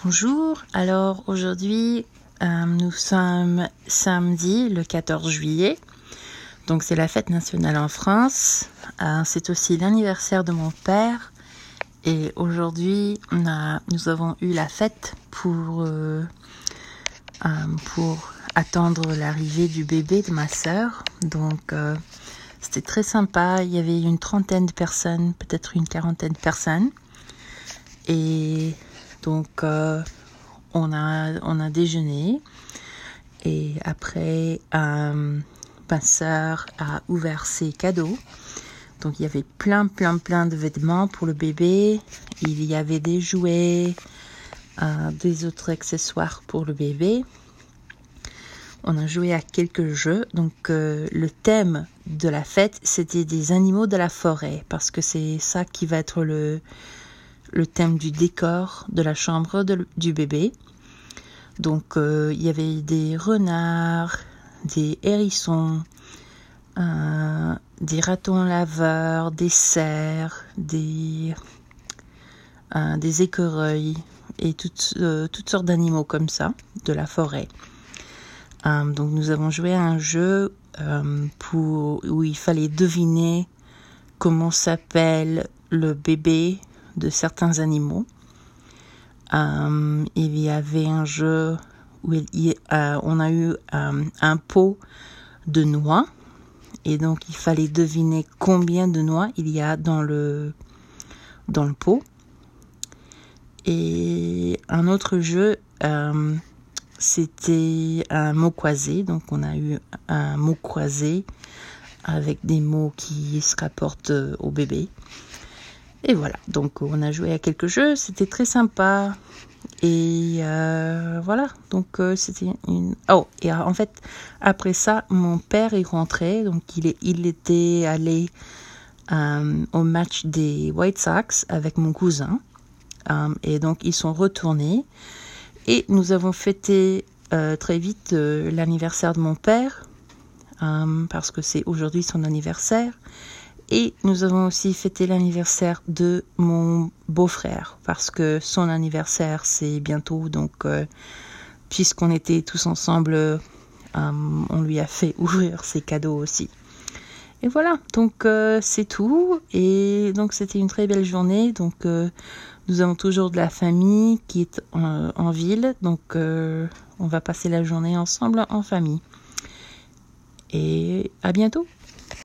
Bonjour, alors aujourd'hui euh, nous sommes samedi le 14 juillet, donc c'est la fête nationale en France, euh, c'est aussi l'anniversaire de mon père. Et aujourd'hui nous avons eu la fête pour, euh, pour attendre l'arrivée du bébé de ma soeur, donc c'était très sympa, il y avait une trentaine de personnes, peut-être une quarantaine de personnes. Et donc, euh, on, a, déjeuné et après, euh, ma a ouvert ses cadeaux. Donc, il y avait plein, plein, plein de vêtements pour le bébé. Il y avait des jouets, euh, des autres accessoires pour le bébé. On a joué à quelques jeux. Donc, le thème de la fête, c'était des animaux de la forêt parce que c'est ça qui va être le le thème du décor de la chambre du bébé. Donc euh, il y avait des renards, des hérissons, euh, des ratons laveurs, des cerfs, des, euh, écureuils et toutes, toutes sortes d'animaux comme ça de la forêt. donc nous avons joué à un jeu où il fallait deviner comment s'appelle le bébé de certains animaux. Euh, il y avait un jeu où euh, on a eu euh, un pot de noix et donc il fallait deviner combien de noix il y a dans le dans le pot. Et un autre jeu, c'était un mot croisé. Donc on a eu un mot croisé avec des mots qui se rapportent au bébé. Et voilà, donc on a joué à quelques jeux, c'était très sympa. Et euh, voilà, donc euh, c'était une... Oh, et en fait, après ça, mon père est rentré, donc il, est, il était allé euh, au match des White Sox avec mon cousin. et donc ils sont retournés. Et nous avons fêté très vite l'anniversaire de mon père, parce que c'est aujourd'hui son anniversaire. Et nous avons aussi fêté l'anniversaire de mon beau-frère parce que son anniversaire c'est bientôt. Donc, euh, puisqu'on était tous ensemble, euh, on lui a fait ouvrir ses cadeaux aussi. Et voilà, donc euh, c'est tout. Et donc c'était une très belle journée. Donc nous avons toujours de la famille qui est en ville. Donc on va passer la journée ensemble en famille. Et à bientôt.